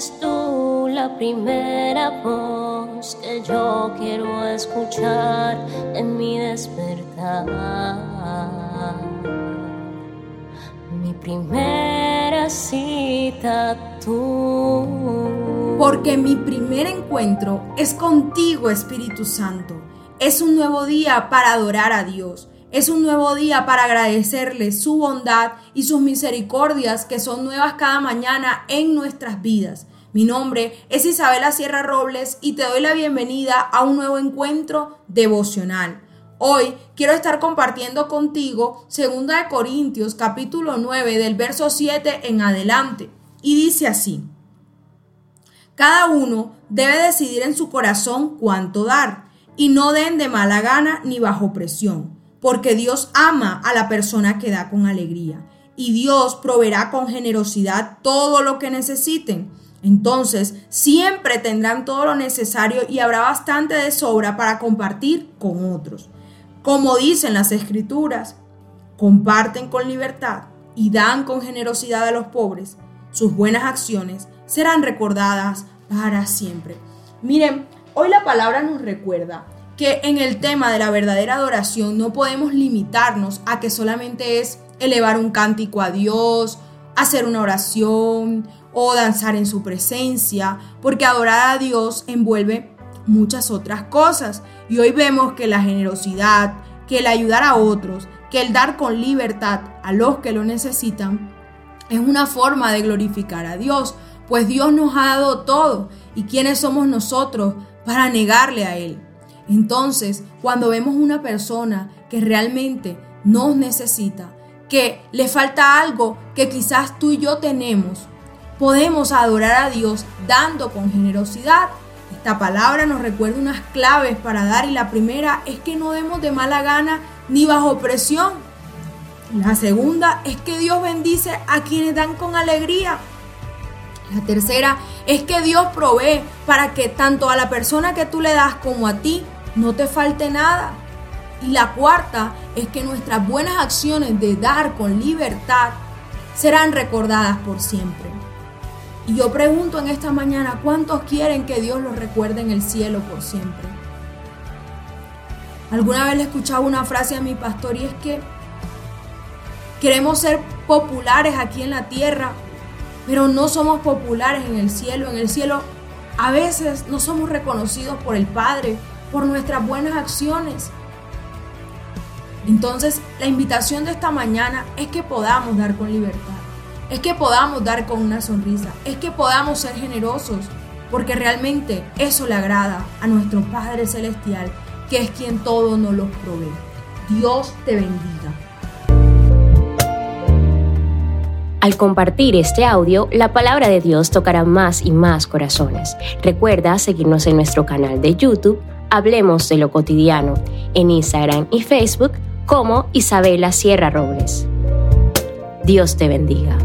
Tú la primera voz que yo quiero escuchar en mi despertar. Mi primera cita tú. Porque mi primer encuentro es contigo, Espíritu Santo. Es un nuevo día para adorar a Dios es un nuevo día para agradecerle su bondad y sus misericordias que son nuevas cada mañana en nuestras vidas. Mi nombre es Isabela Sierra Robles y te doy la bienvenida a un nuevo encuentro devocional. Hoy quiero estar compartiendo contigo 2 de Corintios capítulo 9 del verso 7 en adelante y dice así: Cada uno debe decidir en su corazón cuánto dar y no den de mala gana ni bajo presión porque Dios ama a la persona que da con alegría y Dios proveerá con generosidad todo lo que necesiten. Entonces siempre tendrán todo lo necesario y habrá bastante de sobra para compartir con otros. Como dicen las escrituras, comparten con libertad y dan con generosidad a los pobres. Sus buenas acciones serán recordadas para siempre. Miren, hoy la palabra nos recuerda que en el tema de la verdadera adoración no podemos limitarnos a que solamente es elevar un cántico a Dios, hacer una oración o danzar en su presencia, porque adorar a Dios envuelve muchas otras cosas. Y hoy vemos que la generosidad, que el ayudar a otros, que el dar con libertad a los que lo necesitan, es una forma de glorificar a Dios, pues Dios nos ha dado todo. ¿Y quiénes somos nosotros para negarle a Él? Entonces, cuando vemos una persona que realmente nos necesita, que le falta algo que quizás tú y yo tenemos, podemos adorar a Dios dando con generosidad. Esta palabra nos recuerda unas claves para dar y la primera es que no demos de mala gana ni bajo presión. La segunda es que Dios bendice a quienes dan con alegría. La tercera es que Dios provee para que tanto a la persona que tú le das como a ti no te falte nada. Y la cuarta es que nuestras buenas acciones de dar con libertad serán recordadas por siempre. Y yo pregunto en esta mañana, ¿cuántos quieren que Dios los recuerde en el cielo por siempre? Alguna vez le escuchaba una frase a mi pastor y es que queremos ser populares aquí en la tierra, pero no somos populares en el cielo. En el cielo a veces no somos reconocidos por el Padre, por nuestras buenas acciones. Entonces, la invitación de esta mañana es que podamos dar con libertad, es que podamos dar con una sonrisa, es que podamos ser generosos, porque realmente eso le agrada a nuestro Padre Celestial, que es quien todo nos los provee. Dios te bendiga. Al compartir este audio, la palabra de Dios tocará más y más corazones. Recuerda seguirnos en nuestro canal de YouTube Hablemos de lo cotidiano en Instagram y Facebook como Isabela Sierra Robles. Dios te bendiga.